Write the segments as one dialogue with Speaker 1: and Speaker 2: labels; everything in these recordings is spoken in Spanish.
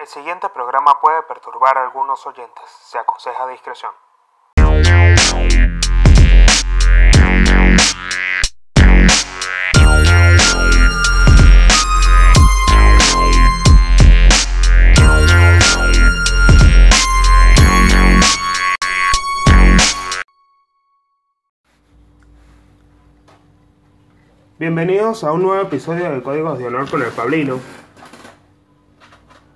Speaker 1: El siguiente programa puede perturbar a algunos oyentes. Se aconseja discreción.
Speaker 2: Bienvenidos a un nuevo episodio de Códigos de Honor con el Pablino.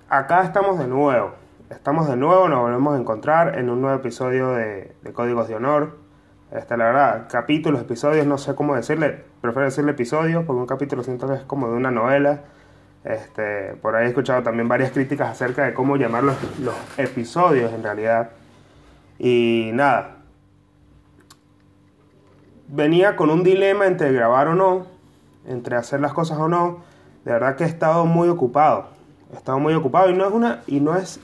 Speaker 2: Acá estamos de nuevo. Estamos de nuevo, nos volvemos a encontrar en un nuevo episodio de, Códigos de Honor. Este, la verdad, capítulos, episodios, no sé cómo decirle, prefiero decirle episodios porque un capítulo siento que es como de una novela. Este, por ahí he escuchado también varias críticas acerca de cómo llamar los, los episodios en realidad. Y nada, venía con un dilema entre grabar o no, entre hacer las cosas o no, de verdad que he estado muy ocupado. Estado muy ocupado y no es una y no es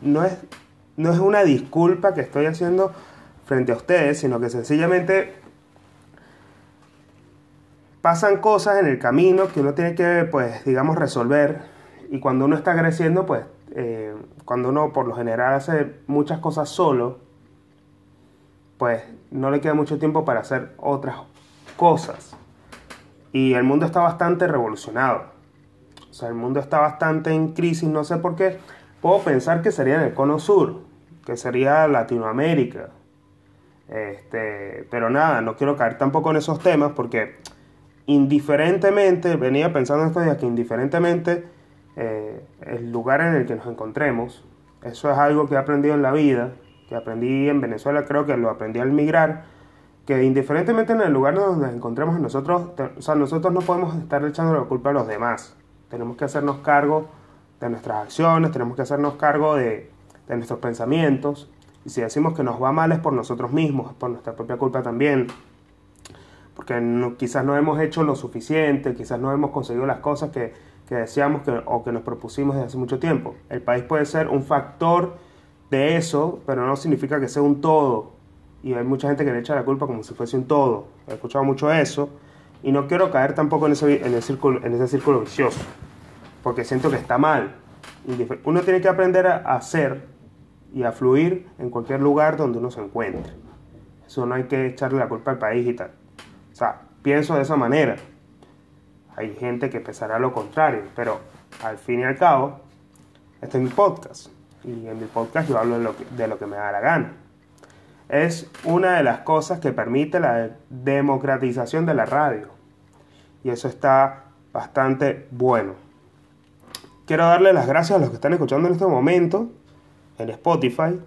Speaker 2: no es no es una disculpa que estoy haciendo frente a ustedes, sino que sencillamente pasan cosas en el camino que uno tiene que, pues, digamos, resolver. Y cuando uno está creciendo, pues, eh, cuando uno por lo general hace muchas cosas solo, pues no le queda mucho tiempo para hacer otras cosas. Y el mundo está bastante revolucionado. O sea, el mundo está bastante en crisis, no sé por qué. Puedo pensar que sería en el cono sur, que sería Latinoamérica. Este, pero nada, no quiero caer tampoco en esos temas porque indiferentemente, venía pensando estos días que indiferentemente eh, el lugar en el que nos encontremos, eso es algo que he aprendido en la vida, que aprendí en Venezuela, creo que lo aprendí al migrar, que indiferentemente en el lugar donde nos encontremos nosotros, o sea, nosotros no podemos estar echando la culpa a los demás. Tenemos que hacernos cargo de nuestras acciones, tenemos que hacernos cargo de, de nuestros pensamientos. Y si decimos que nos va mal es por nosotros mismos, es por nuestra propia culpa también. Porque no, quizás no hemos hecho lo suficiente, quizás no hemos conseguido las cosas que, que deseamos que, o que nos propusimos desde hace mucho tiempo. El país puede ser un factor de eso, pero no significa que sea un todo y hay mucha gente que le echa la culpa como si fuese un todo. He escuchado mucho eso y no quiero caer tampoco en ese, en el círculo, en ese círculo vicioso, porque siento que está mal. Uno tiene que aprender a hacer y a fluir en cualquier lugar donde uno se encuentre. Eso no hay que echarle la culpa al país y tal. O sea, pienso de esa manera. Hay gente que pensará lo contrario, pero al fin y al cabo, este es mi podcast. Y en mi podcast yo hablo de lo que, de lo que me da la gana es una de las cosas que permite la democratización de la radio. Y eso está bastante bueno. Quiero darle las gracias a los que están escuchando en este momento en Spotify.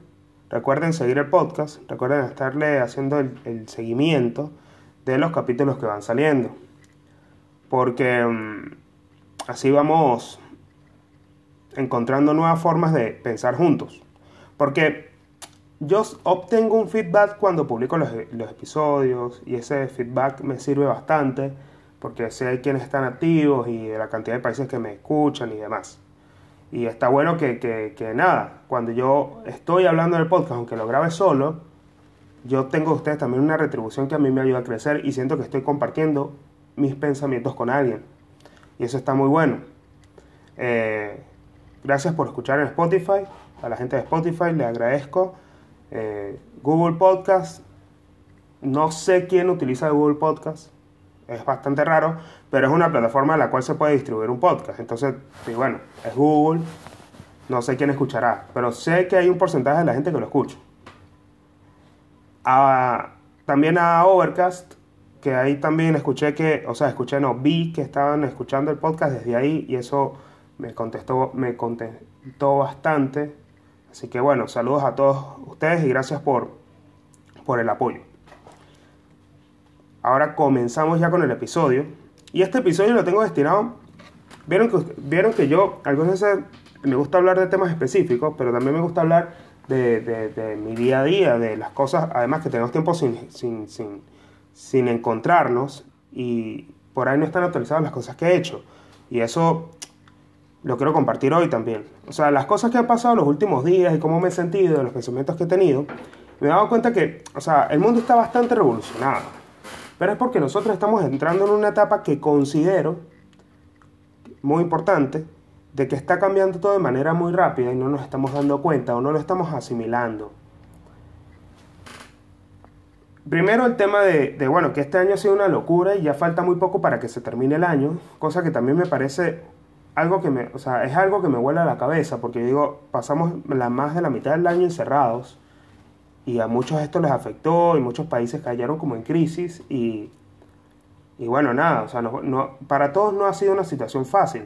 Speaker 2: Recuerden seguir el podcast, recuerden estarle haciendo el, seguimiento de los capítulos que van saliendo. Porque um, así vamos encontrando nuevas formas de pensar juntos. Porque yo obtengo un feedback cuando publico los, episodios y ese feedback me sirve bastante porque sé quiénes están activos y de la cantidad de países que me escuchan y demás. Y está bueno que, que, que nada, cuando yo estoy hablando del podcast, aunque lo grabe solo, yo tengo de ustedes también una retribución que a mí me ayuda a crecer y siento que estoy compartiendo mis pensamientos con alguien. Y eso está muy bueno. Eh, gracias por escuchar en Spotify. A la gente de Spotify le agradezco. Eh, Google Podcast, no sé quién utiliza Google Podcast, es bastante raro, pero es una plataforma en la cual se puede distribuir un podcast. Entonces, bueno, es Google, no sé quién escuchará, pero sé que hay un porcentaje de la gente que lo escucha. A, también a Overcast, que ahí también escuché que, o sea, escuché, no, vi que estaban escuchando el podcast desde ahí y eso me contestó, me contentó bastante. Así que bueno, saludos a todos ustedes y gracias por, por el apoyo. Ahora comenzamos ya con el episodio. Y este episodio lo tengo destinado... Vieron que, vieron que yo algunas veces me gusta hablar de temas específicos, pero también me gusta hablar de, de, de mi día a día, de las cosas, además que tenemos tiempo sin, sin, sin, sin encontrarnos y por ahí no están actualizadas las cosas que he hecho. Y eso lo quiero compartir hoy también. O sea, las cosas que han pasado los últimos días y cómo me he sentido, los pensamientos que he tenido, me he dado cuenta que, o sea, el mundo está bastante revolucionado. Pero es porque nosotros estamos entrando en una etapa que considero muy importante, de que está cambiando todo de manera muy rápida y no nos estamos dando cuenta o no lo estamos asimilando. Primero el tema de, bueno, que este año ha sido una locura y ya falta muy poco para que se termine el año, cosa que también me parece algo que me, o sea, es algo que me vuela a la cabeza, porque digo, pasamos la, más de la mitad del año encerrados y a muchos esto les afectó y muchos países cayeron como en crisis y, y bueno, nada, o sea, no, no, para todos no ha sido una situación fácil.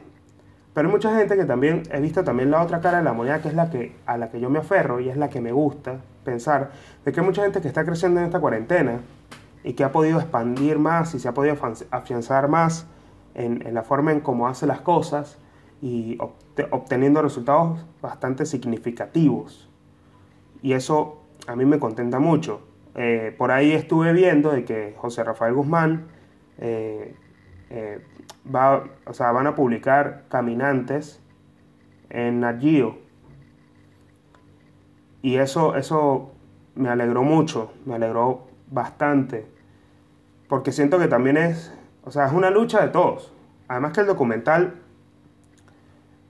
Speaker 2: Pero hay mucha gente que también he visto también la otra cara de la moneda, que es la que a la que yo me aferro y es la que me gusta pensar, de que hay mucha gente que está creciendo en esta cuarentena y que ha podido expandir más y se ha podido afianzar más en, en la forma en cómo hace las cosas y obteniendo resultados bastante significativos. Y eso a mí me contenta mucho. Eh, por ahí estuve viendo de que José Rafael Guzmán eh, eh, va, o sea, van a publicar Caminantes en Nagio. Y eso, eso me alegró mucho, me alegró bastante. Porque siento que también es, o sea, es una lucha de todos. Además que el documental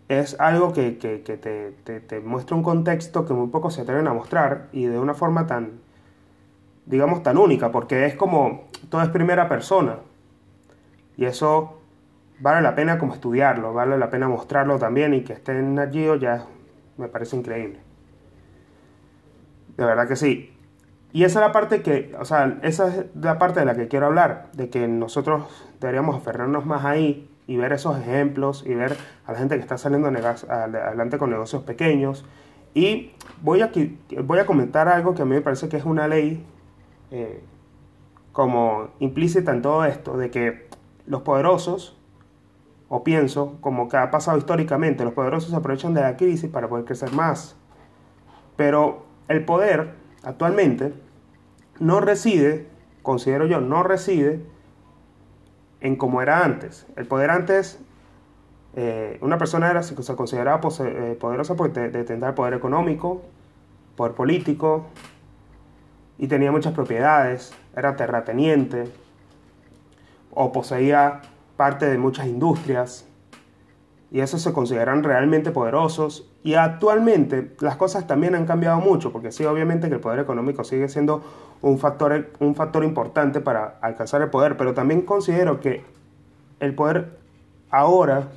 Speaker 2: es algo que, que, te, te, muestra un contexto que muy pocos se atreven a mostrar y de una forma tan, digamos, tan única, porque es como, todo es primera persona. Y eso vale la pena como estudiarlo, vale la pena mostrarlo también y que esté en allí ya me parece increíble. De verdad que sí. Y esa es la parte que, o sea, esa es la parte de la que quiero hablar, de que nosotros deberíamos aferrarnos más ahí y ver esos ejemplos y ver a la gente que está saliendo adelante con negocios pequeños. Y voy a, voy a comentar algo que a mí me parece que es una ley eh, como implícita en todo esto, de que los poderosos, o pienso, como que ha pasado históricamente, los poderosos se aprovechan de la crisis para poder crecer más. Pero el poder actualmente no reside, considero yo, no reside en como era antes. El poder antes, eh, una persona era, se consideraba eh, poderosa porque tendría poder económico, poder político, y tenía muchas propiedades, era terrateniente, o poseía parte de muchas industrias, y esos se consideran realmente poderosos. Y actualmente las cosas también han cambiado mucho, porque sí, obviamente que el poder económico sigue siendo un factor, un factor importante para alcanzar el poder, pero también considero que el poder ahora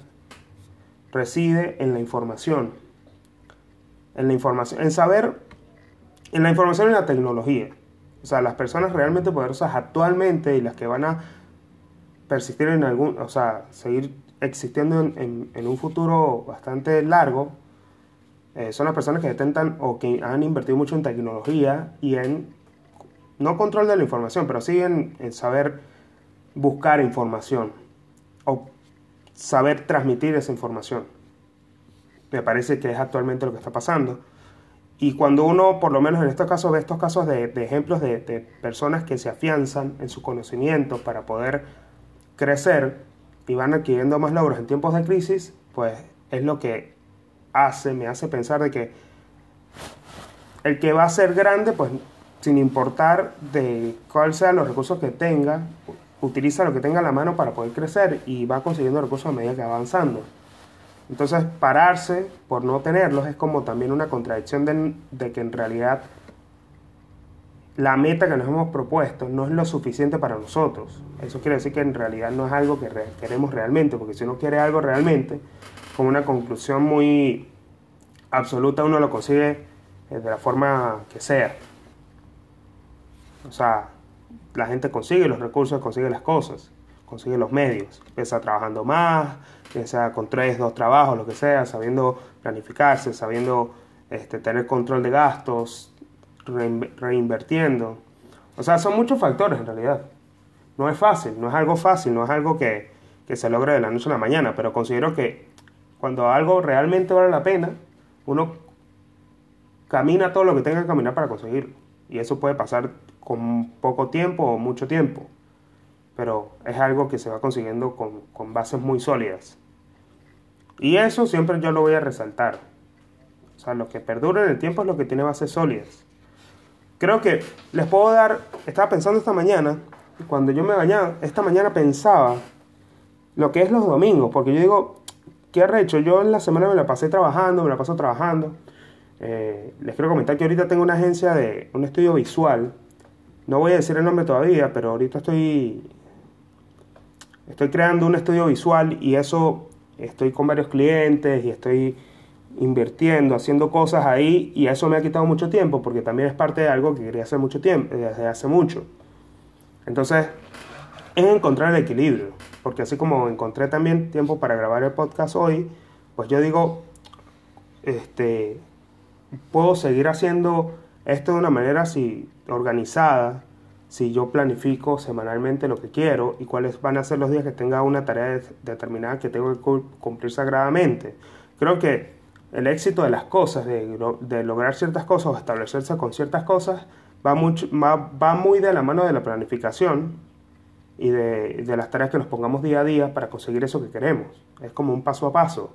Speaker 2: reside en la información, en la información, en saber, en la información y la tecnología. O sea, las personas realmente poderosas actualmente y las que van a persistir en algún, o sea, seguir existiendo en, un futuro bastante largo, eh, son las personas que intentan o que han invertido mucho en tecnología y en, no control de la información, pero sí en, saber buscar información o saber transmitir esa información. Me parece que es actualmente lo que está pasando. Y cuando uno, por lo menos en estos casos, ve estos casos de, de ejemplos de, de, personas que se afianzan en su conocimiento para poder crecer y van adquiriendo más logros en tiempos de crisis, pues es lo que hace, me hace pensar de que el que va a ser grande, pues sin importar de cuáles sean los recursos que tenga, utiliza lo que tenga a la mano para poder crecer y va consiguiendo recursos a medida que va avanzando. Entonces, pararse por no tenerlos es como también una contradicción de, de que en realidad la meta que nos hemos propuesto no es lo suficiente para nosotros. Eso quiere decir que en realidad no es algo que queremos realmente, porque si uno quiere algo realmente, con una conclusión muy absoluta, uno lo consigue eh, de la forma que sea. O sea, la gente consigue los recursos, consigue las cosas, consigue los medios. Empieza trabajando más, empieza con tres, dos trabajos, lo que sea, sabiendo planificarse, sabiendo este, tener control de gastos, reinvirtiendo. O sea, son muchos factores en realidad. No es fácil, no es algo fácil, no es algo que, que se logre de la noche a la mañana, pero considero que cuando algo realmente vale la pena, uno camina todo lo que tenga que caminar para conseguirlo. Y eso puede pasar con poco tiempo o mucho tiempo, pero es algo que se va consiguiendo con, con bases muy sólidas. Y eso siempre yo lo voy a resaltar. O sea, lo que perdura en el tiempo es lo que tiene bases sólidas. Creo que les puedo dar, estaba pensando esta mañana, cuando yo me bañaba, esta mañana pensaba lo que es los domingos, porque yo digo, ¿qué arrecho? Yo en la semana me la pasé trabajando, me la paso trabajando. Eh, les quiero comentar que ahorita tengo una agencia de un estudio visual. No voy a decir el nombre todavía, pero ahorita estoy estoy creando un estudio visual y eso estoy con varios clientes y estoy invirtiendo, haciendo cosas ahí y eso me ha quitado mucho tiempo porque también es parte de algo que quería hacer mucho tiempo, desde hace mucho. Entonces, es encontrar el equilibrio, porque así como encontré también tiempo para grabar el podcast hoy, pues yo digo, este, puedo seguir haciendo esto de una manera así organizada, si yo planifico semanalmente lo que quiero y cuáles van a ser los días que tenga una tarea determinada que tengo que cumplir sagradamente. Creo que el éxito de las cosas, de, lograr ciertas cosas o establecerse con ciertas cosas, va, mucho, va, muy de la mano de la planificación y de, de, las tareas que nos pongamos día a día para conseguir eso que queremos. Es como un paso a paso.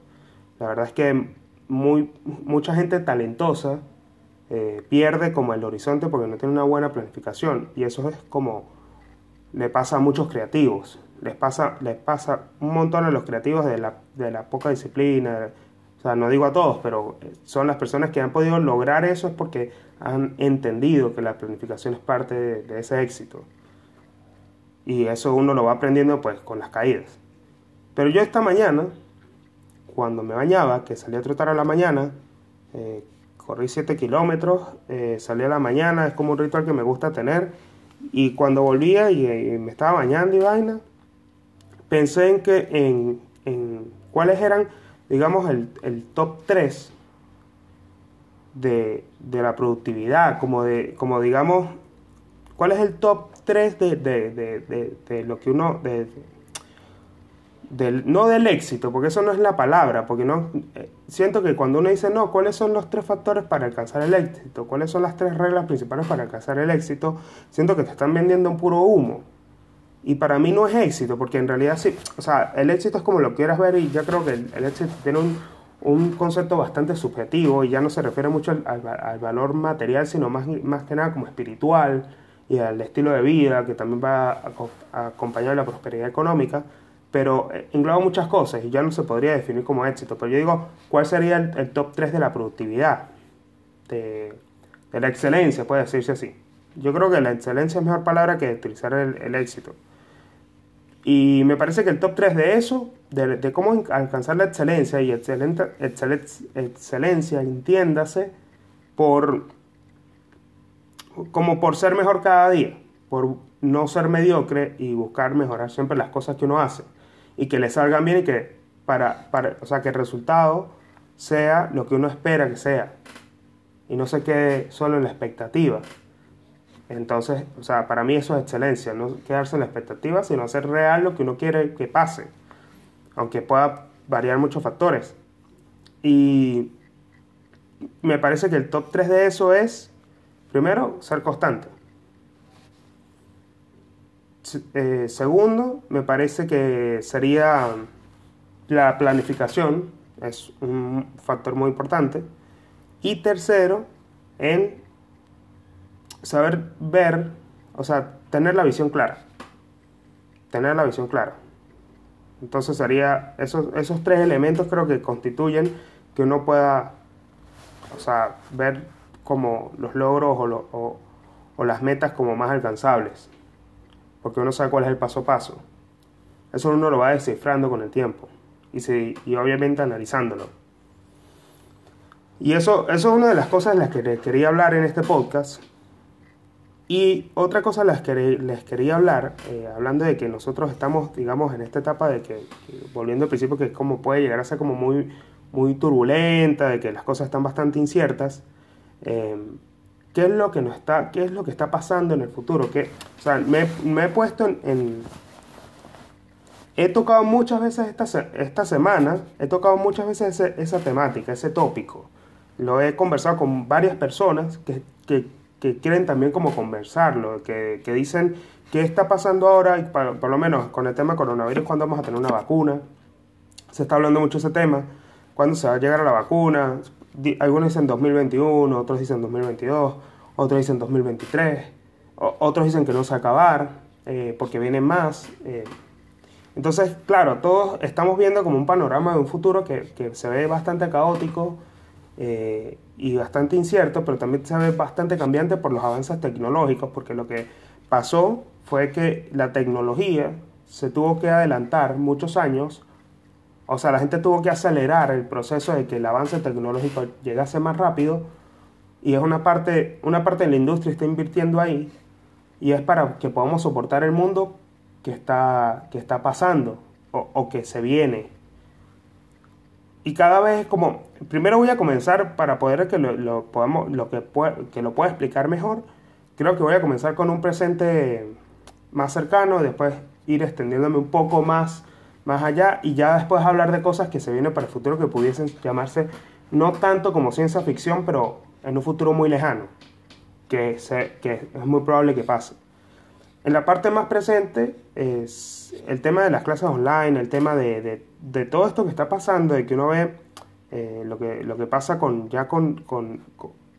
Speaker 2: La verdad es que muy, mucha gente talentosa eh, pierde como el horizonte porque no tiene una buena planificación y eso es como le pasa a muchos creativos. Les pasa, les pasa un montón a los creativos de la, de la poca disciplina, o sea, no digo a todos, pero son las personas que han podido lograr eso es porque han entendido que la planificación es parte de, ese éxito. Y eso uno lo va aprendiendo pues con las caídas. Pero yo esta mañana, cuando me bañaba, que salí a trotar a la mañana, eh, corrí 7 kilómetros, eh, salí a la mañana, es como un ritual que me gusta tener. Y cuando volvía y, me estaba bañando y vaina, pensé en que en, en cuáles eran digamos, el, el top 3 de, de, la productividad, como, de, como digamos, ¿cuál es el top 3 de, de, de lo que uno, del, no del éxito, porque eso no es la palabra, porque no, eh, siento que cuando uno dice, no, ¿cuáles son los tres factores para alcanzar el éxito? ¿Cuáles son las tres reglas principales para alcanzar el éxito? Siento que te están vendiendo un puro humo. Y para mí no es éxito, porque en realidad sí, o sea, el éxito es como lo quieras ver y yo creo que el, éxito tiene un, un, concepto bastante subjetivo y ya no se refiere mucho al, al, valor material, sino más, más que nada como espiritual y al estilo de vida, que también va a, a acompañar la prosperidad económica, pero eh, engloba muchas cosas y ya no se podría definir como éxito. Pero yo digo, ¿cuál sería el, top 3 de la productividad? De, la excelencia, puede decirse así. Yo creo que la excelencia es mejor palabra que utilizar el, el éxito. Y me parece que el top 3 de eso, de, cómo alcanzar la excelencia, y excelente, excelencia, entiéndase, por, como por ser mejor cada día, por no ser mediocre y buscar mejorar siempre las cosas que uno hace, y que le salgan bien y que, para, para, o sea, que el resultado sea lo que uno espera que sea, y no se quede solo en la expectativa. Entonces, o sea, para mí eso es excelencia, no quedarse en la expectativa, sino hacer real lo que uno quiere que pase, aunque pueda variar muchos factores. Y me parece que el top 3 de eso es, primero, ser constante. Eh, segundo, me parece que sería la planificación, es un factor muy importante. Y tercero, en saber ver, o sea, tener la visión clara. Tener la visión clara. Entonces sería, esos, esos tres elementos creo que constituyen que uno pueda, o sea, ver como los logros o, o, las metas como más alcanzables. Porque uno sabe cuál es el paso a paso. Eso uno lo va descifrando con el tiempo. Y, si, y obviamente analizándolo. Y eso, eso es una de las cosas de las que quería hablar en este podcast y otra cosa les, les quería hablar, eh, hablando de que nosotros estamos, digamos, en esta etapa de que, volviendo al principio, que como puede llegar a ser como muy, muy turbulenta, de que las cosas están bastante inciertas. Eh, ¿Qué es lo que nos está, qué es lo que está pasando en el futuro? ¿Qué, o sea, me, me, he puesto en, He tocado muchas veces esta, esta semana, he tocado muchas veces esa temática, ese tópico. Lo he conversado con varias personas que, que que quieren también como conversarlo, que, que dicen qué está pasando ahora, y por, lo menos con el tema coronavirus, cuándo vamos a tener una vacuna. Se está hablando mucho ese tema, cuándo se va a llegar a la vacuna. Algunos dicen 2021, otros dicen 2022, otros dicen 2023, otros dicen que no se va a acabar, eh, porque vienen más. Eh. Entonces, claro, todos estamos viendo como un panorama de un futuro que, que se ve bastante caótico eh, y bastante incierto, pero también se ve bastante cambiante por los avances tecnológicos, porque lo que pasó fue que la tecnología se tuvo que adelantar muchos años, o sea, la gente tuvo que acelerar el proceso de que el avance tecnológico llegase más rápido, y es una parte, una parte de la industria está invirtiendo ahí, y es para que podamos soportar el mundo que está, que está pasando o, que se viene. Y cada vez como, primero voy a comenzar para poder que lo, lo que, que lo pueda explicar mejor, creo que voy a comenzar con un presente más cercano, después ir extendiéndome un poco más, más allá y ya después hablar de cosas que se vienen para el futuro que pudiesen llamarse no tanto como ciencia ficción, pero en un futuro muy lejano, que, se, que es muy probable que pase. En la parte más presente es el tema de las clases online, el tema de, de, todo esto que está pasando, de que uno ve eh, lo, que, lo que pasa con, ya con, con,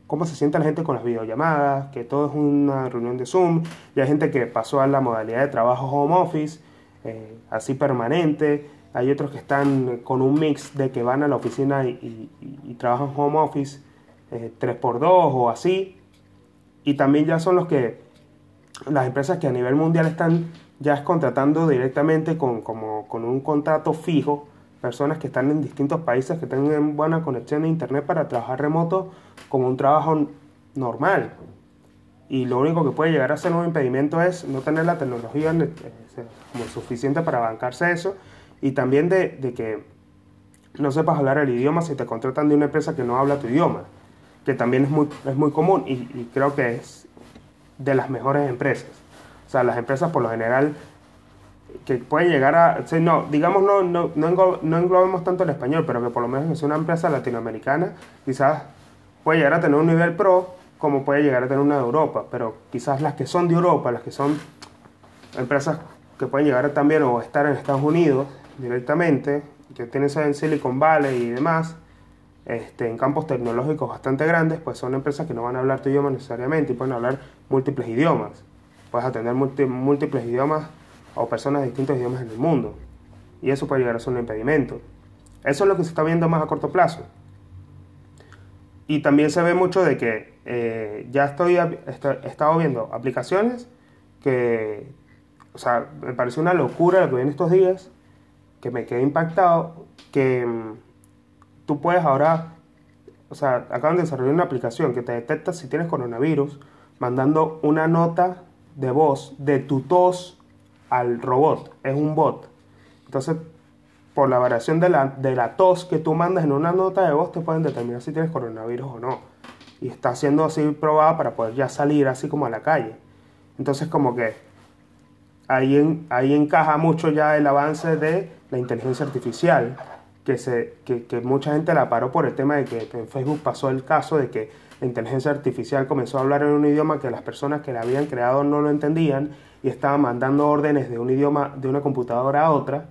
Speaker 2: cómo se siente la gente con las videollamadas, que todo es una reunión de Zoom, y hay gente que pasó a la modalidad de trabajo home office, eh, así permanente, hay otros que están con un mix de que van a la oficina y, trabajan home office eh, 3x2 o así, y también ya son los que las empresas que a nivel mundial están ya contratando directamente con, como, con un contrato fijo, personas que están en distintos países que tengan buena conexión de internet para trabajar remoto como un trabajo normal. Y lo único que puede llegar a ser un impedimento es no tener la tecnología eh, como suficiente para bancarse eso y también de, que no sepas hablar el idioma si te contratan de una empresa que no habla tu idioma, que también es muy, es muy común y, creo que es de las mejores empresas. O sea, las empresas por lo general que pueden llegar a, no, digamos no, no, no, englobemos tanto el español, pero que por lo menos es una empresa latinoamericana, quizás puede llegar a tener un nivel pro como puede llegar a tener una de Europa, pero quizás las que son de Europa, las que son empresas que pueden llegar también o estar en Estados Unidos directamente, que tienen sede en Silicon Valley y demás, este, en campos tecnológicos bastante grandes, pues son empresas que no van a hablar tu idioma necesariamente y pueden hablar múltiples idiomas. Puedes atender múltiples idiomas o personas de distintos idiomas en el mundo. Y eso puede llegar a ser un impedimento. Eso es lo que se está viendo más a corto plazo. Y también se ve mucho de que eh, ya estoy, he estado viendo aplicaciones que, o sea, me pareció una locura lo que vi en estos días, que me quedé impactado, que mm, tú puedes ahora, o sea, acaban de desarrollar una aplicación que te detecta si tienes coronavirus, mandando una nota de voz de tu tos al robot. Es un bot. Entonces, por la variación de la, de la tos que tú mandas en una nota de voz, te pueden determinar si tienes coronavirus o no. Y está siendo así probada para poder ya salir así como a la calle. Entonces, como que ahí, en, ahí encaja mucho ya el avance de la inteligencia artificial que, se, que, que, mucha gente la paró por el tema de que en Facebook pasó el caso de que la inteligencia artificial comenzó a hablar en un idioma que las personas que la habían creado no lo entendían y estaban mandando órdenes de un idioma de una computadora a otra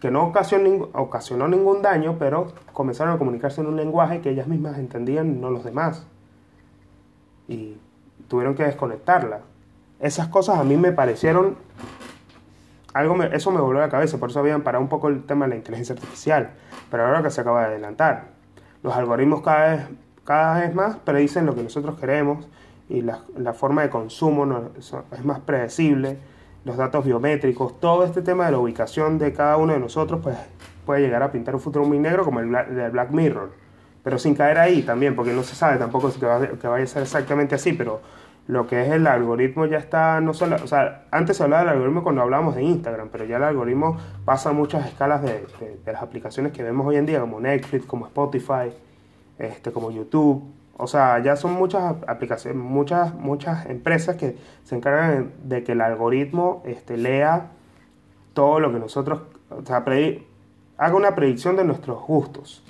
Speaker 2: que no ocasionó, ningún daño, pero comenzaron a comunicarse en un lenguaje que ellas mismas entendían, no los demás. Y tuvieron que desconectarla. Esas cosas a mí me parecieron algo eso me volvió a la cabeza, por eso habían parado un poco el tema de la inteligencia artificial, pero ahora que se acaba de adelantar. Los algoritmos cada vez, cada vez más predicen lo que nosotros queremos y la, forma de consumo es más predecible, los datos biométricos, todo este tema de la ubicación de cada uno de nosotros pues, puede llegar a pintar un futuro muy negro como el de Black Mirror, pero sin caer ahí también, porque no se sabe tampoco que, va, vaya a ser exactamente así, pero lo que es el algoritmo ya está, no solo, o sea, antes se hablaba del algoritmo cuando hablábamos de Instagram, pero ya el algoritmo pasa a muchas escalas de, de, las aplicaciones que vemos hoy en día, como Netflix, como Spotify, este, como YouTube. O sea, ya son muchas aplicaciones, muchas, muchas empresas que se encargan de que el algoritmo este, lea todo lo que nosotros, o sea, haga una predicción de nuestros gustos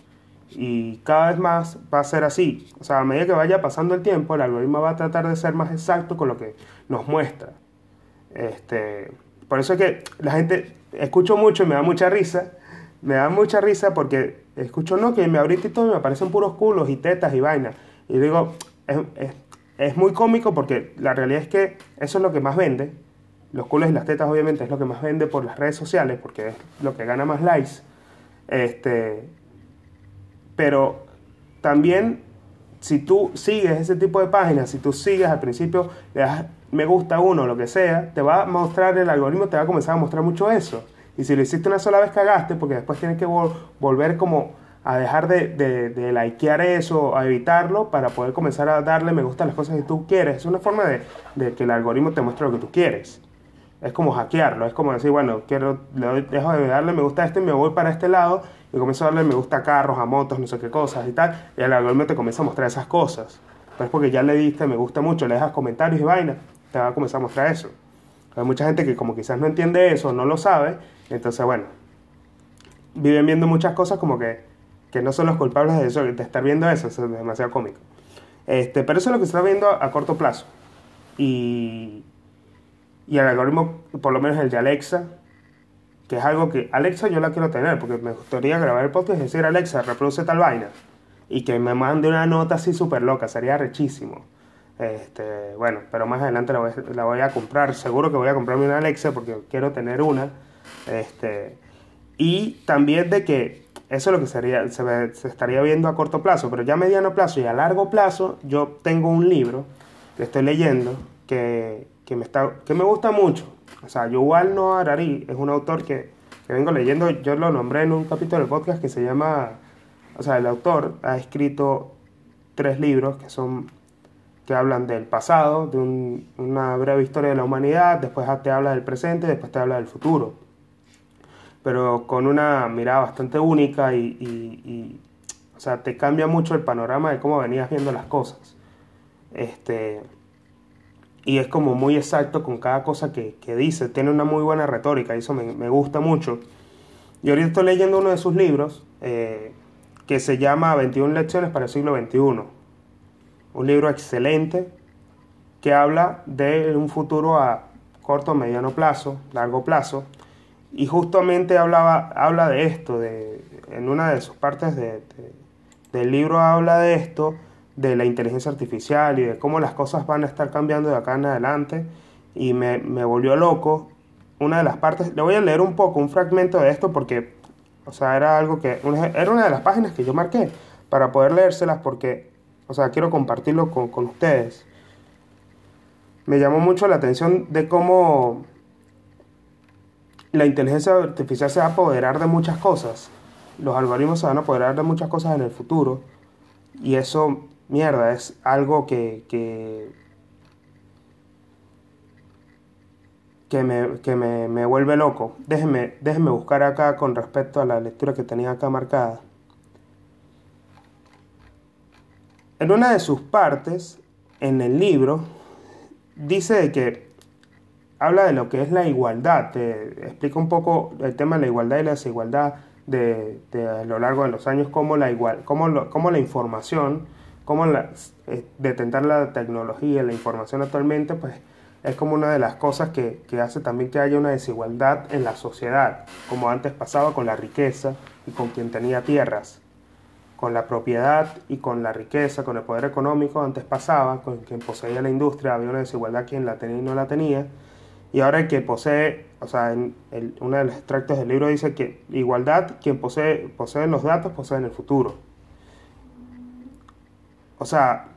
Speaker 2: y cada vez más va a ser así. O sea, a medida que vaya pasando el tiempo, el algoritmo va a tratar de ser más exacto con lo que nos muestra. Este, por eso es que la gente, escucho mucho y me da mucha risa, me da mucha risa porque escucho, no, que me abriste y todo me aparecen puros culos y tetas y vainas. Y digo, es, es, muy cómico porque la realidad es que eso es lo que más vende. los culos y las tetas obviamente es lo que más vende por las redes sociales, porque es lo que gana más likes. Este, pero también si tú sigues ese tipo de páginas, si tú sigues al principio, le das me gusta uno, lo que sea, te va a mostrar el algoritmo, te va a comenzar a mostrar mucho eso. Y si lo hiciste una sola vez cagaste, porque después tienes que volver como a dejar de, de, de, likear eso, a evitarlo, para poder comenzar a darle me gusta a las cosas que tú quieres. Es una forma de, de que el algoritmo te muestre lo que tú quieres. Es como hackearlo, es como decir, bueno, quiero, le doy, dejo de darle me gusta a este y me voy para este lado y comienzo a darle me gusta a carros, a motos, no sé qué cosas y tal, y el algoritmo te comienza a mostrar esas cosas. Pero es porque ya le diste me gusta mucho, le dejas comentarios y vaina, te va a comenzar a mostrar eso. Hay mucha gente que como quizás no entiende eso, no lo sabe, entonces bueno, viven viendo muchas cosas como que, que no son los culpables de eso, de estar viendo eso, eso es demasiado cómico. Este, pero eso es lo que se está viendo a, corto plazo. Y, y el algoritmo, por lo menos el de Alexa, que es algo que Alexa yo la quiero tener, porque me gustaría grabar el podcast y decir Alexa, reproduce tal vaina. Y que me mande una nota así súper loca, sería rechísimo. Este, bueno, pero más adelante la voy, la voy, a comprar. Seguro que voy a comprarme una Alexa porque quiero tener una. Este, y también de que eso es lo que sería, se, se, estaría viendo a corto plazo, pero ya a mediano plazo y a largo plazo, yo tengo un libro que estoy leyendo que, que me, está, que me gusta mucho. O sea, Yuval Noah Harari es un autor que, que vengo leyendo, yo lo nombré en un capítulo del podcast que se llama, o sea, el autor ha escrito tres libros que son te hablan del pasado, de una breve historia de la humanidad, después te habla del presente, después te habla del futuro. Pero con una mirada bastante única y, o sea, te cambia mucho el panorama de cómo venías viendo las cosas. Este, y es como muy exacto con cada cosa que, dice, tiene una muy buena retórica, y eso me, gusta mucho. Y ahorita estoy leyendo uno de sus libros eh, que se llama 21 lecciones para el siglo XXI un libro excelente que habla de un futuro a corto, mediano plazo, largo plazo, y justamente hablaba, habla de esto, de, en una de sus partes del libro habla de esto, de la inteligencia artificial y de cómo las cosas van a estar cambiando de acá en adelante, y me, me volvió loco. Una de las partes, le voy a leer un poco, un fragmento de esto, porque, o sea, era algo que, era una de las páginas que yo marqué para poder leérselas, porque o sea, quiero compartirlo con, con ustedes. Me llamó mucho la atención de cómo la inteligencia artificial se va a apoderar de muchas cosas. Los algoritmos se van a apoderar de muchas cosas en el futuro. Y eso, mierda, es algo que, que, que, me, que me, me, vuelve loco. Déjenme, déjenme buscar acá con respecto a la lectura que tenía acá marcada. En una de sus partes, en el libro, dice que habla de lo que es la igualdad, te explica un poco el tema de la igualdad y la desigualdad de, a lo largo de los años, cómo la, igual, cómo cómo la información, cómo la, eh, detentar la tecnología, la información actualmente, pues es como una de las cosas que, que, hace también que haya una desigualdad en la sociedad, como antes pasaba con la riqueza y con quien tenía tierras con la propiedad y con la riqueza, con el poder económico, antes pasaba, con quien poseía la industria había una desigualdad quien la tenía y no la tenía, y ahora el que posee, o sea, en uno de los extractos del libro dice que igualdad, quien posee, posee los datos, posee en el futuro. O sea,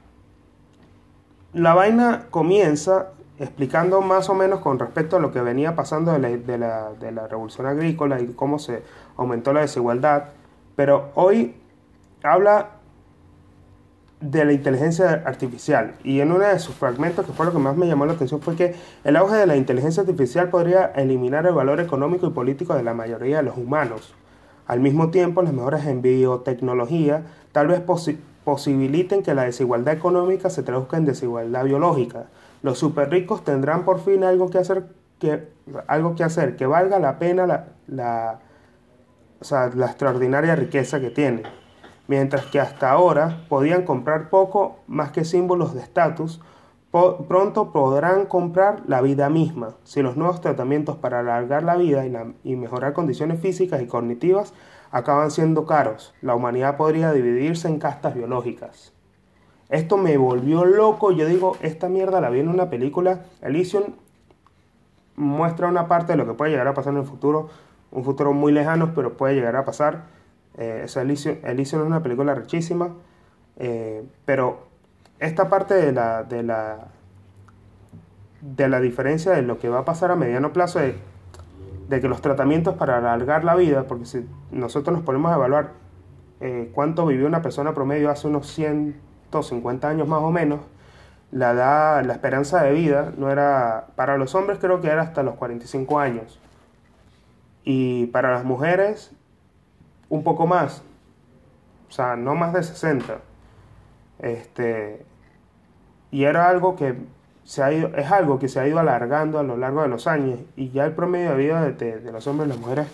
Speaker 2: la vaina comienza explicando más o menos con respecto a lo que venía pasando de la, de la, de la revolución agrícola y cómo se aumentó la desigualdad, pero hoy habla de la inteligencia artificial y en uno de sus fragmentos que fue lo que más me llamó la atención fue que el auge de la inteligencia artificial podría eliminar el valor económico y político de la mayoría de los humanos. Al mismo tiempo, las mejoras en biotecnología tal vez posibiliten que la desigualdad económica se traduzca en desigualdad biológica. Los super ricos tendrán por fin algo que hacer que, algo que, hacer, que valga la pena la, la, la extraordinaria riqueza que tienen mientras que hasta ahora podían comprar poco más que símbolos de estatus, pronto podrán comprar la vida misma. Si los nuevos tratamientos para alargar la vida y, mejorar condiciones físicas y cognitivas acaban siendo caros, la humanidad podría dividirse en castas biológicas. Esto me volvió loco, yo digo, esta mierda la vi en una película, Elysium, muestra una parte de lo que puede llegar a pasar en el futuro, un futuro muy lejano, pero puede llegar a pasar. Eh, Elysium es una película richísima, eh, pero esta parte de la, de la de la diferencia de lo que va a pasar a mediano plazo es de que los tratamientos para alargar la vida, porque si nosotros nos ponemos a evaluar eh, cuánto vivió una persona promedio hace unos 150 años más o menos, la edad, la esperanza de vida no era, para los hombres creo que era hasta los 45 años, y para las mujeres un poco más, o sea, no más de 60. Este, y era algo que se ha ido, es algo que se ha ido alargando a lo largo de los años y ya el promedio de vida de, los hombres y las mujeres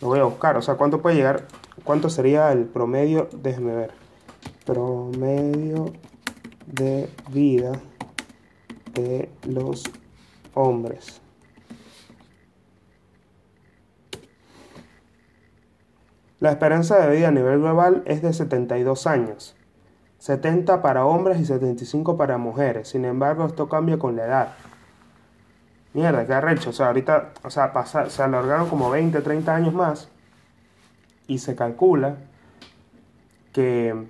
Speaker 2: lo voy a buscar. O sea, ¿cuánto puede llegar? ¿Cuánto sería el promedio? Déjeme ver. Promedio de vida de los hombres. La esperanza de vida a nivel global es de 72 años. 70 para hombres y 75 para mujeres. Sin embargo, esto cambia con la edad. Mierda, qué arrecho. O sea, ahorita, o sea, pasa, se alargaron como 20, 30 años más. Y se calcula que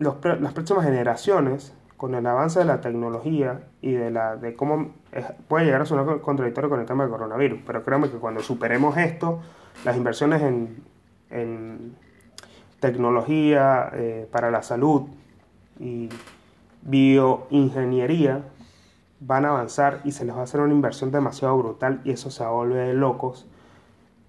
Speaker 2: las próximas generaciones, con el avance de la tecnología y de, la, de cómo puede llegar a sonar contradictorio con el tema del coronavirus, pero créanme que cuando superemos esto, las inversiones en, en tecnología eh, para la salud y bioingeniería van a avanzar y se les va a hacer una inversión demasiado brutal y eso se va a volver locos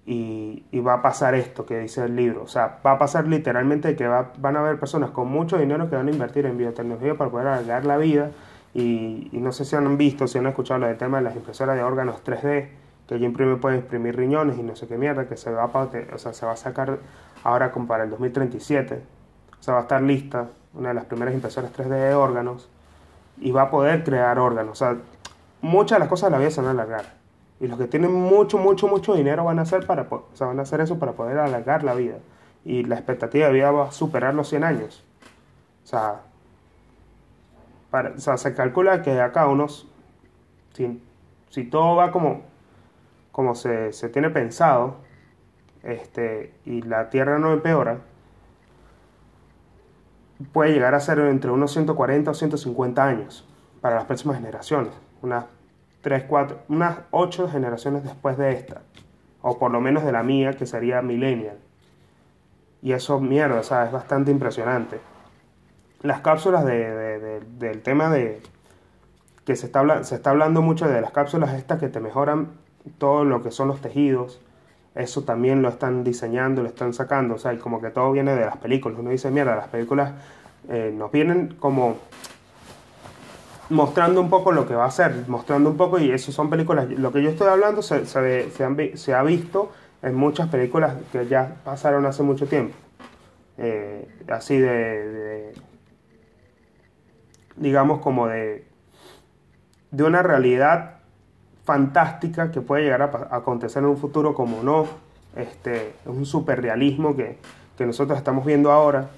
Speaker 2: y, y, va a pasar esto que dice el libro. O sea, va a pasar literalmente que va, van a haber personas con mucho dinero que van a invertir en biotecnología para poder alargar la vida y, y no sé si han visto, si han escuchado del tema de las impresoras de órganos 3D que ya imprime puede imprimir riñones y no sé qué mierda, que se va, a, o sea, se va a sacar ahora como para el 2037. O sea, va a estar lista una de las primeras impresoras 3D de órganos y va a poder crear órganos. O sea, muchas de las cosas de la vida se van a alargar. Y los que tienen mucho, mucho, mucho dinero van a hacer, para, o sea, van a hacer eso para poder alargar la vida. Y la expectativa de vida va a superar los 100 años. O sea, para, o sea se calcula que acá unos, si, si todo va como como se, se tiene pensado este, y la Tierra no empeora, puede llegar a ser entre unos 140 o 150 años para las próximas generaciones, unas 3, 4, unas 8 generaciones después de esta, o por lo menos de la mía, que sería millennial. Y eso, mierda, o sea, es bastante impresionante. Las cápsulas de, de, de, del tema de que se está, se está hablando mucho de las cápsulas estas que te mejoran todo lo que son los tejidos, eso también lo están diseñando, lo están sacando, o sea, y como que todo viene de las películas. Uno dice, mierda, las películas eh, nos vienen como mostrando un poco lo que va a ser, mostrando un poco, y eso son películas, lo que yo estoy hablando se, se, ha visto en muchas películas que ya pasaron hace mucho tiempo. Eh, así de, digamos como de, de una realidad fantástica que puede llegar a, acontecer en un futuro como no. Este, es un superrealismo que, que nosotros estamos viendo ahora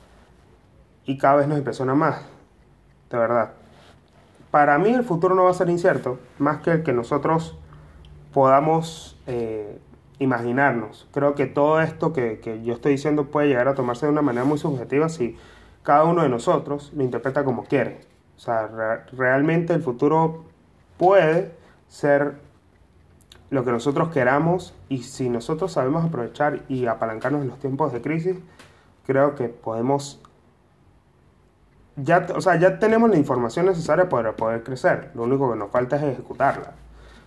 Speaker 2: y cada vez nos impresiona más, de verdad. Para mí el futuro no va a ser incierto, más que el que nosotros podamos eh, imaginarnos. Creo que todo esto que, que, yo estoy diciendo puede llegar a tomarse de una manera muy subjetiva si cada uno de nosotros lo interpreta como quiere. O sea, re realmente el futuro puede ser lo que nosotros queramos y si nosotros sabemos aprovechar y apalancarnos en los tiempos de crisis, creo que podemos ya, o sea, ya tenemos la información necesaria para poder crecer. Lo único que nos falta es ejecutarla.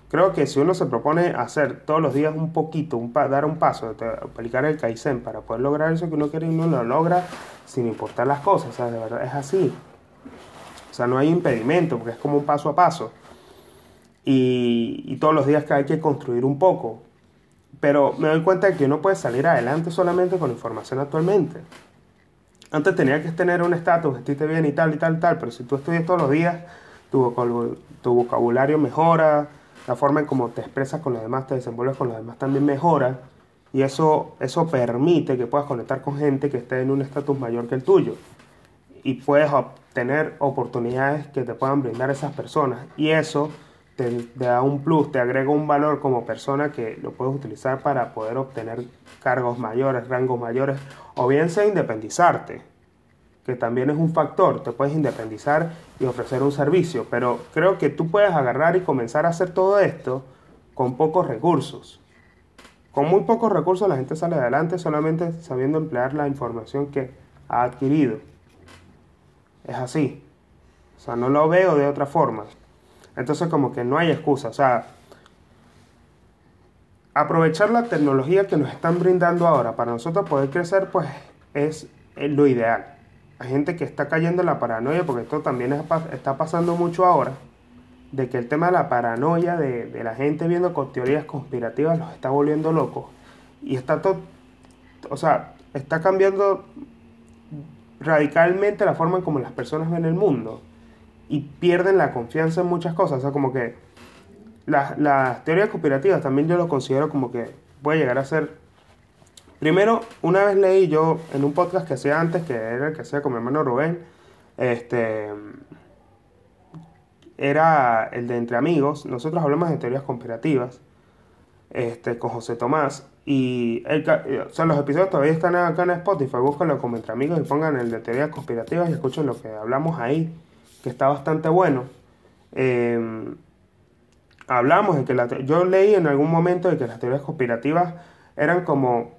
Speaker 2: Creo que si uno se propone hacer todos los días un poquito, un dar un paso, aplicar el Kaizen para poder lograr eso que uno quiere y uno lo logra sin importar las cosas. O sea, de verdad es así. O sea, no hay impedimento porque es como un paso a paso y, todos los días que hay que construir un poco. Pero me doy cuenta de que uno puede salir adelante solamente con información actualmente. Antes tenía que tener un estatus, vestirte bien y tal y tal y tal, pero si tú estudias todos los días, tu, tu vocabulario mejora, la forma en cómo te expresas con los demás, te desenvuelves con los demás también mejora. Y eso, eso permite que puedas conectar con gente que esté en un estatus mayor que el tuyo. Y puedes obtener oportunidades que te puedan brindar esas personas. Y eso te, da un plus, te agrega un valor como persona que lo puedes utilizar para poder obtener cargos mayores, rangos mayores, o bien sea independizarte, que también es un factor, te puedes independizar y ofrecer un servicio, pero creo que tú puedes agarrar y comenzar a hacer todo esto con pocos recursos. Con muy pocos recursos la gente sale adelante solamente sabiendo emplear la información que ha adquirido. Es así. O sea, no lo veo de otra forma. Entonces como que no hay excusa. O sea, aprovechar la tecnología que nos están brindando ahora para nosotros poder crecer, pues es lo ideal. Hay gente que está cayendo en la paranoia porque esto también está pasando mucho ahora de que el tema de la paranoia de, de la gente viendo con teorías conspirativas los está volviendo locos. Y está todo, o sea, está cambiando radicalmente la forma en como las personas ven el mundo. Y pierden la confianza en muchas cosas. O sea, como que las, las teorías conspirativas también yo lo considero como que puede llegar a ser... Primero, una vez leí yo en un podcast que hacía antes, que era el que hacía con mi hermano Rubén, este era el de Entre Amigos. Nosotros hablamos de teorías conspirativas este, con José Tomás. Y el, sea, los episodios todavía están acá en Spotify. Búscanlo como Entre Amigos y pongan el de teorías conspirativas y escuchen lo que hablamos ahí, que está bastante bueno. Em, hablamos de que la, yo leí en algún momento de que las teorías conspirativas eran como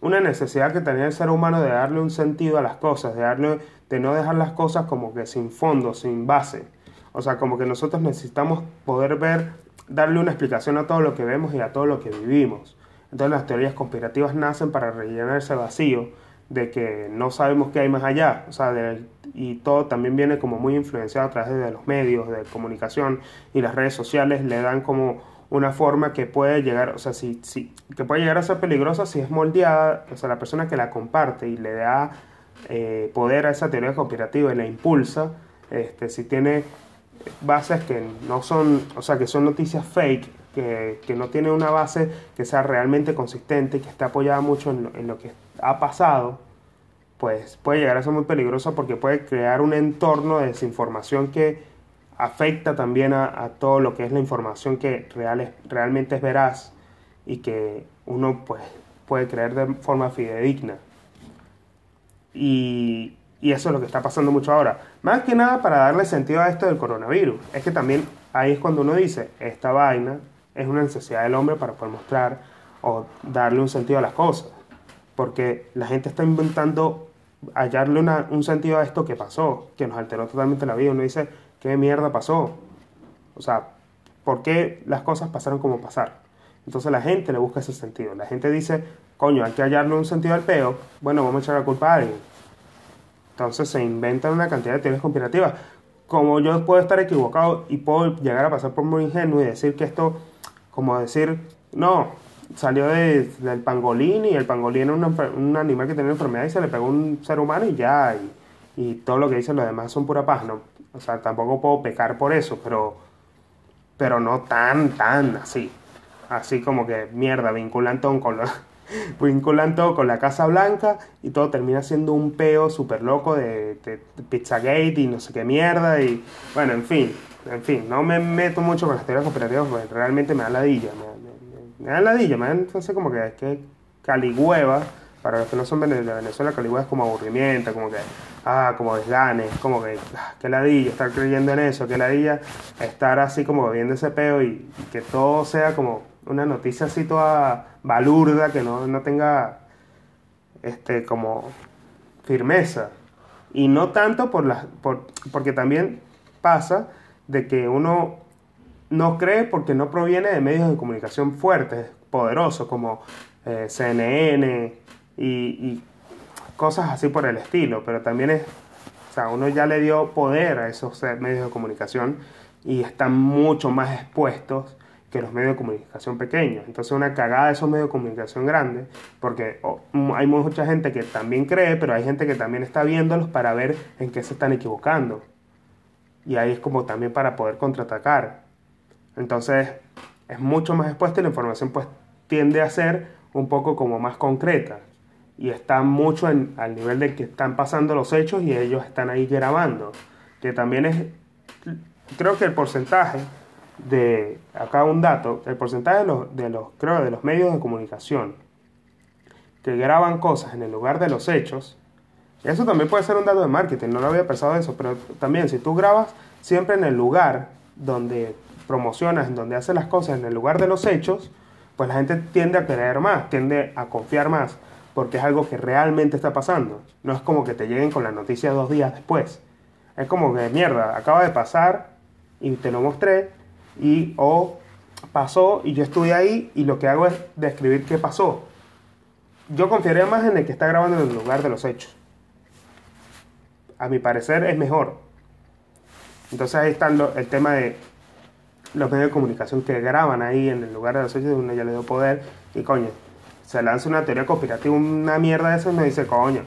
Speaker 2: una necesidad que tenía el ser humano de darle un sentido a las cosas, de darle, de no dejar las cosas como que sin fondo, sin base. O sea, como que nosotros necesitamos poder ver, darle una explicación a todo lo que vemos y a todo lo que vivimos. Entonces las teorías conspirativas nacen para rellenar ese vacío de que no sabemos qué hay más allá. O sea, y todo también viene como muy influenciado a través de los medios de comunicación y las redes sociales le dan como una forma que puede llegar, o sea, si, si, que puede llegar a ser peligrosa si es moldeada, o sea, la persona que la comparte y le da eh, poder a esa teoría conspirativa y la impulsa, este, si tiene bases que no son, o sea, que son noticias fake, que, que no tienen una base que sea realmente consistente, que esté apoyada mucho en lo, en lo, que ha pasado, pues puede llegar a ser muy peligroso porque puede crear un entorno de desinformación que afecta también a, a todo lo que es la información que real es, realmente es veraz y que uno pues, puede creer de forma fidedigna. Y, y eso es lo que está pasando mucho ahora. Más que nada para darle sentido a esto del coronavirus. Es que también ahí es cuando uno dice, esta vaina es una necesidad del hombre para poder mostrar o darle un sentido a las cosas. Porque la gente está inventando hallarle una, un sentido a esto que pasó, que nos alteró totalmente la vida. Uno dice, ¿qué mierda pasó? O sea, ¿por qué las cosas pasaron como pasaron? Entonces la gente le busca ese sentido. La gente dice, coño, hay que hallarle un sentido al peo. Bueno, vamos a echar la culpa a alguien entonces se inventan una cantidad de teorías conspirativas. Como yo puedo estar equivocado y puedo llegar a pasar por muy ingenuo y decir que esto, como decir, no, salió de, del pangolín y el pangolín era un animal que tenía enfermedad y se le pegó un ser humano y ya, y, todo lo que dicen los demás son pura paz, ¿no? O sea, tampoco puedo pecar por eso, pero, pero no tan, tan así. Así como que mierda, vinculan con los vinculan todo con la Casa Blanca y todo termina siendo un peo súper loco de, de, Pizzagate y no sé qué mierda y bueno, en fin, en fin, no me meto mucho con las teorías cooperativas porque realmente me da ladilla, me, me, me da ladilla, me da entonces como que es que caligüeva, para los que no son de Venezuela, caligüeva es como aburrimiento, como que, ah, como desgane, como que, ah, qué ladilla estar creyendo en eso, qué ladilla estar así como viendo ese peo y, y que todo sea como una noticia así toda balurda, que no, no tenga este, como firmeza. Y no tanto por las, por, porque también pasa de que uno no cree porque no proviene de medios de comunicación fuertes, poderosos, como eh, CNN y, cosas así por el estilo, pero también es, o sea, uno ya le dio poder a esos medios de comunicación y están mucho más expuestos que los medios de comunicación pequeños. Entonces una cagada de esos medios de comunicación grandes, porque hay mucha gente que también cree, pero hay gente que también está viéndolos para ver en qué se están equivocando. Y ahí es como también para poder contraatacar. Entonces es mucho más expuesta y la información pues tiende a ser un poco como más concreta. Y está mucho en, al nivel de que están pasando los hechos y ellos están ahí grabando. Que también es, creo que el porcentaje de, acá un dato, el porcentaje de los, de los, creo, de los medios de comunicación que graban cosas en el lugar de los hechos, eso también puede ser un dato de marketing, no lo había pensado eso, pero también si tú grabas siempre en el lugar donde promocionas, en donde haces las cosas, en el lugar de los hechos, pues la gente tiende a creer más, tiende a confiar más, porque es algo que realmente está pasando. No es como que te lleguen con la noticia dos días después. Es como que, mierda, acaba de pasar y te lo mostré, y o pasó y yo estuve ahí y lo que hago es describir qué pasó. Yo confiaría más en el que está grabando en el lugar de los hechos. A mi parecer es mejor. Entonces ahí está el tema de los medios de comunicación que graban ahí en el lugar de los hechos, uno ya le dio poder y coño, se lanza una teoría conspirativa, una mierda de eso y me dice, coño,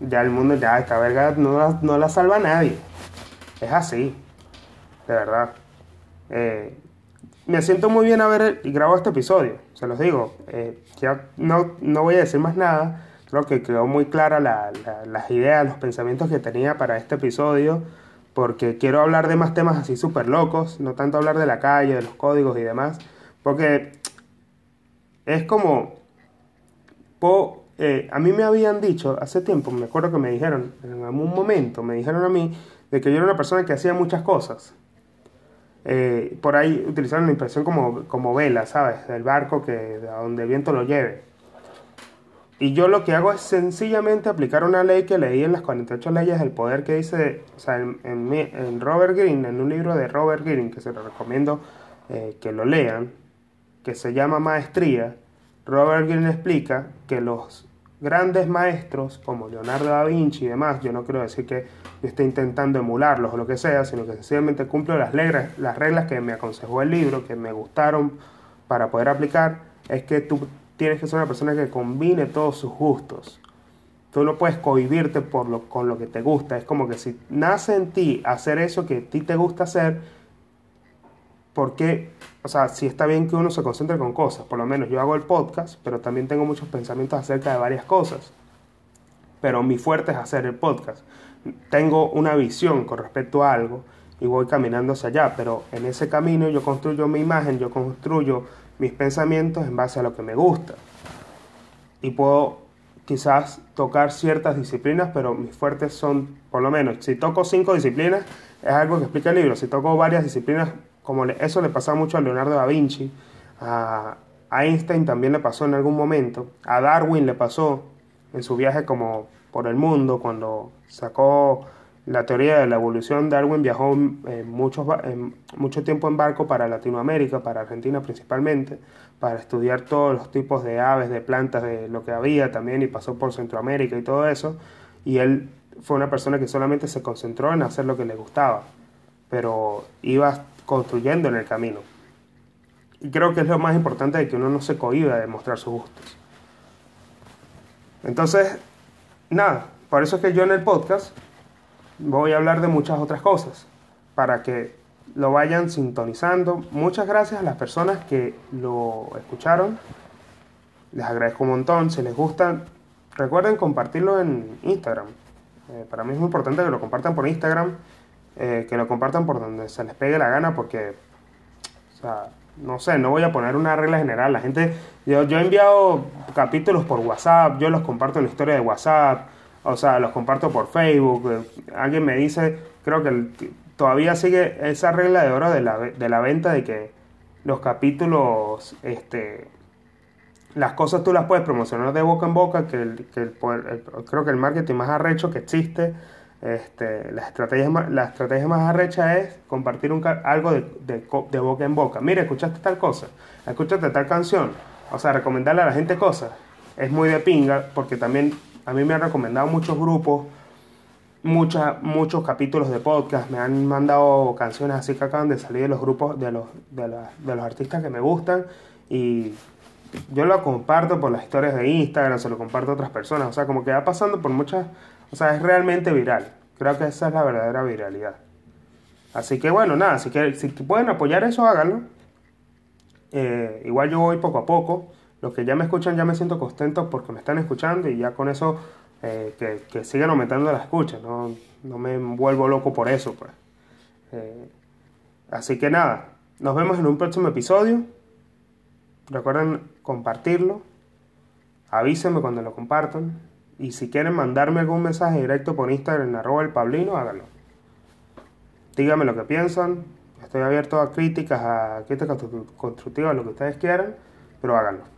Speaker 2: ya el mundo, ya esta verga no la, no la salva nadie. Es así, de verdad. Eh, me siento muy bien a ver y grabo este episodio, se los digo. Eh, ya no, no, voy a decir más nada, creo que quedó muy clara la, las ideas, los pensamientos que tenía para este episodio, porque quiero hablar de más temas así súper locos, no tanto hablar de la calle, de los códigos y demás, porque es como... Eh, a mí me habían dicho hace tiempo, me acuerdo que me dijeron, en algún momento me dijeron a mí, de que yo era una persona que hacía muchas cosas, eh, por ahí utilizaron la impresión como, como vela, ¿sabes? Del barco que a donde el viento lo lleve. Y yo lo que hago es sencillamente aplicar una ley que leí en las 48 leyes del poder que dice, o sea, en, en, Robert Greene, en un libro de Robert Greene, que se lo recomiendo eh, que lo lean, que se llama Maestría, Robert Greene explica que los grandes maestros como Leonardo da Vinci y demás, yo no quiero decir que esté intentando emularlos o lo que sea, sino que sencillamente cumplo las reglas, las reglas que me aconsejó el libro, que me gustaron para poder aplicar, es que tú tienes que ser una persona que combine todos sus gustos. Tú no puedes cohibirte por lo, con lo que te gusta. Es como que si nace en ti hacer eso que a ti te gusta hacer, ¿por qué? O sea, si está bien que uno se concentre con cosas. Por lo menos yo hago el podcast, pero también tengo muchos pensamientos acerca de varias cosas. Pero mi fuerte es hacer el podcast tengo una visión con respecto a algo y voy caminando hacia allá, pero en ese camino yo construyo mi imagen, yo construyo mis pensamientos en base a lo que me gusta. Y puedo quizás tocar ciertas disciplinas, pero mis fuertes son, por lo menos, si toco cinco disciplinas, es algo que explica el libro, si toco varias disciplinas, como eso le pasaba mucho a Leonardo da Vinci, a Einstein también le pasó en algún momento, a Darwin le pasó en su viaje como por el mundo, cuando sacó la teoría de la evolución, Darwin viajó eh, mucho, mucho tiempo en barco para Latinoamérica, para Argentina principalmente, para estudiar todos los tipos de aves, de plantas, de lo que había también, y pasó por Centroamérica y todo eso. Y él fue una persona que solamente se concentró en hacer lo que le gustaba, pero iba construyendo en el camino. Y creo que es lo más importante de que uno no se cohiba de mostrar sus gustos. Entonces, nada, por eso es que yo en el podcast voy a hablar de muchas otras cosas, para que lo vayan sintonizando. Muchas gracias a las personas que lo escucharon. Les agradezco un montón. Si les gusta, recuerden compartirlo en Instagram. Eh, para mí es muy importante que lo compartan por Instagram, eh, que lo compartan por donde se les pegue la gana, porque, no sé, no voy a poner una regla general. La gente, yo, yo he enviado capítulos por WhatsApp, yo los comparto en la historia de WhatsApp, o sea, los comparto por Facebook. Alguien me dice, creo que todavía sigue esa regla de oro de la, de la venta de que los capítulos, este, las cosas tú las puedes promocionar de boca en boca, que, creo que el marketing más arrecho que existe este, la, estrategia la estrategia más arrecha es compartir un, algo de, de, boca en boca. Mira, escuchaste tal cosa, escuchaste tal canción. O sea, recomendarle a la gente cosas es muy de pinga porque también a mí me han recomendado muchos grupos, muchas, muchos capítulos de podcast, me han mandado canciones así que acaban de salir de los grupos de los, de, de los artistas que me gustan y yo lo comparto por las historias de Instagram, se lo comparto a otras personas, o sea, como que va pasando por muchas o sea, es realmente viral. Creo que esa es la verdadera viralidad. Así que bueno, nada, si, que, si pueden apoyar eso, háganlo. Eh, igual yo voy poco a poco. Los que ya me escuchan ya me siento contento porque me están escuchando y ya con eso eh, que, que, sigan aumentando la escucha. No, no, me vuelvo loco por eso. Pues. Eh, así que nada, Nos vemos en un próximo episodio. Recuerden compartirlo. Avísenme cuando lo compartan. Y si quieren mandarme algún mensaje directo por Instagram arroba el pablino, háganlo. Díganme lo que piensan. Estoy abierto a críticas, a críticas constructivas, lo que ustedes quieran, pero háganlo.